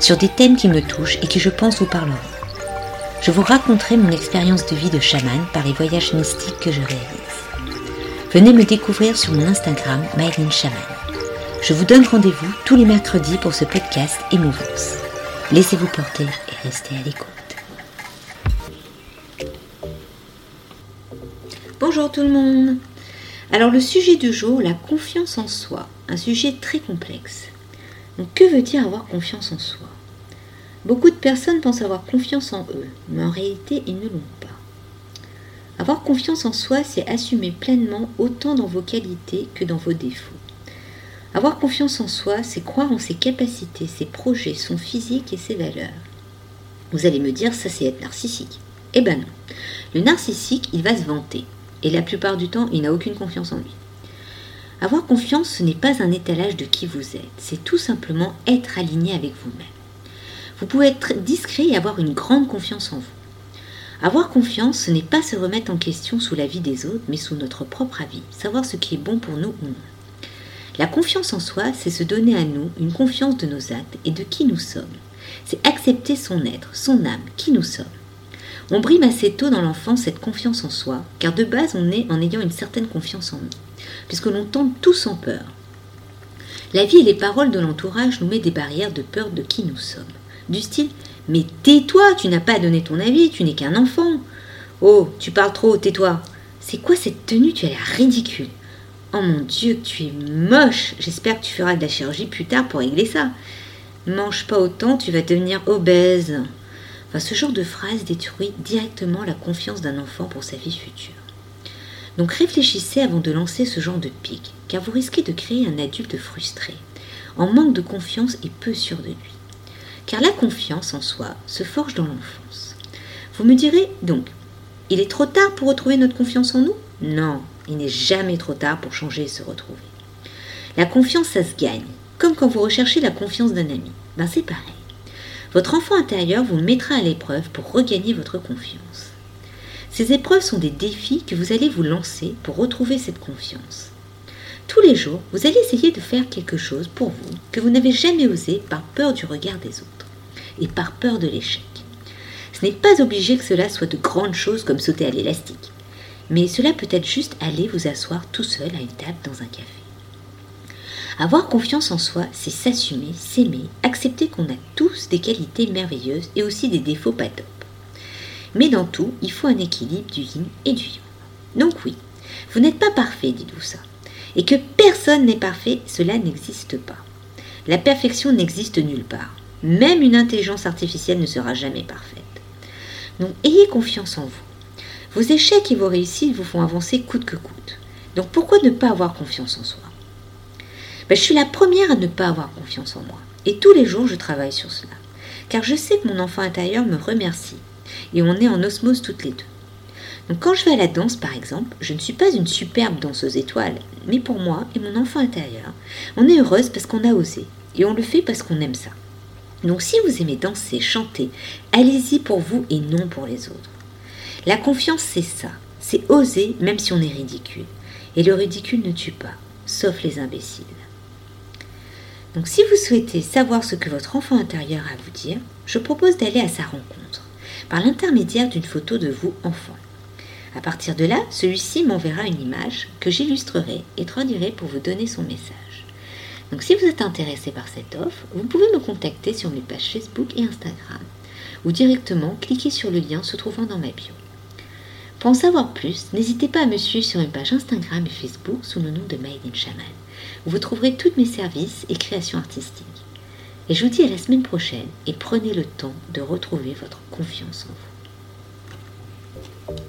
sur des thèmes qui me touchent et qui je pense vous parleront. Je vous raconterai mon expérience de vie de chaman par les voyages mystiques que je réalise. Venez me découvrir sur mon Instagram Myline Chaman. Je vous donne rendez-vous tous les mercredis pour ce podcast Émouvance. Laissez-vous porter et restez à l'écoute. Bonjour tout le monde. Alors le sujet du jour, la confiance en soi, un sujet très complexe. Donc que veut dire avoir confiance en soi? Beaucoup de personnes pensent avoir confiance en eux, mais en réalité ils ne l'ont pas. Avoir confiance en soi, c'est assumer pleinement autant dans vos qualités que dans vos défauts. Avoir confiance en soi, c'est croire en ses capacités, ses projets, son physique et ses valeurs. Vous allez me dire, ça c'est être narcissique. Eh ben non. Le narcissique, il va se vanter. Et la plupart du temps, il n'a aucune confiance en lui. Avoir confiance, ce n'est pas un étalage de qui vous êtes, c'est tout simplement être aligné avec vous-même. Vous pouvez être discret et avoir une grande confiance en vous. Avoir confiance, ce n'est pas se remettre en question sous la vie des autres, mais sous notre propre avis, savoir ce qui est bon pour nous ou non. La confiance en soi, c'est se donner à nous une confiance de nos actes et de qui nous sommes. C'est accepter son être, son âme, qui nous sommes. On brime assez tôt dans l'enfance cette confiance en soi, car de base on est en ayant une certaine confiance en nous puisque l'on tombe tous en peur. La vie et les paroles de l'entourage nous mettent des barrières de peur de qui nous sommes. Du style Mais tais-toi, tu n'as pas donné ton avis, tu n'es qu'un enfant. Oh, tu parles trop, tais-toi. C'est quoi cette tenue? Tu as l'air ridicule. Oh mon Dieu, tu es moche. J'espère que tu feras de la chirurgie plus tard pour régler ça. Mange pas autant, tu vas devenir obèse. Enfin, ce genre de phrase détruit directement la confiance d'un enfant pour sa vie future. Donc réfléchissez avant de lancer ce genre de pic, car vous risquez de créer un adulte frustré, en manque de confiance et peu sûr de lui. Car la confiance en soi se forge dans l'enfance. Vous me direz donc, il est trop tard pour retrouver notre confiance en nous? Non, il n'est jamais trop tard pour changer et se retrouver. La confiance, ça se gagne, comme quand vous recherchez la confiance d'un ami. Ben c'est pareil. Votre enfant intérieur vous mettra à l'épreuve pour regagner votre confiance. Ces épreuves sont des défis que vous allez vous lancer pour retrouver cette confiance. Tous les jours, vous allez essayer de faire quelque chose pour vous que vous n'avez jamais osé par peur du regard des autres et par peur de l'échec. Ce n'est pas obligé que cela soit de grandes choses comme sauter à l'élastique, mais cela peut être juste aller vous asseoir tout seul à une table dans un café. Avoir confiance en soi, c'est s'assumer, s'aimer, accepter qu'on a tous des qualités merveilleuses et aussi des défauts pas. Mais dans tout, il faut un équilibre du yin et du yang. Donc oui, vous n'êtes pas parfait, dites-vous ça. Et que personne n'est parfait, cela n'existe pas. La perfection n'existe nulle part. Même une intelligence artificielle ne sera jamais parfaite. Donc ayez confiance en vous. Vos échecs et vos réussites vous font avancer coûte que coûte. Donc pourquoi ne pas avoir confiance en soi? Ben, Je suis la première à ne pas avoir confiance en moi. Et tous les jours, je travaille sur cela. Car je sais que mon enfant intérieur me remercie et on est en osmose toutes les deux. Donc quand je vais à la danse, par exemple, je ne suis pas une superbe danseuse étoile, mais pour moi et mon enfant intérieur, on est heureuse parce qu'on a osé, et on le fait parce qu'on aime ça. Donc si vous aimez danser, chanter, allez-y pour vous et non pour les autres. La confiance, c'est ça, c'est oser même si on est ridicule. Et le ridicule ne tue pas, sauf les imbéciles. Donc si vous souhaitez savoir ce que votre enfant intérieur a à vous dire, je propose d'aller à sa rencontre par l'intermédiaire d'une photo de vous enfant. À partir de là, celui-ci m'enverra une image que j'illustrerai et traduirai pour vous donner son message. Donc si vous êtes intéressé par cette offre, vous pouvez me contacter sur mes pages Facebook et Instagram ou directement cliquer sur le lien se trouvant dans ma bio. Pour en savoir plus, n'hésitez pas à me suivre sur mes pages Instagram et Facebook sous le nom de Made in Shaman, où vous trouverez tous mes services et créations artistiques. Et je vous dis à la semaine prochaine et prenez le temps de retrouver votre confiance en vous.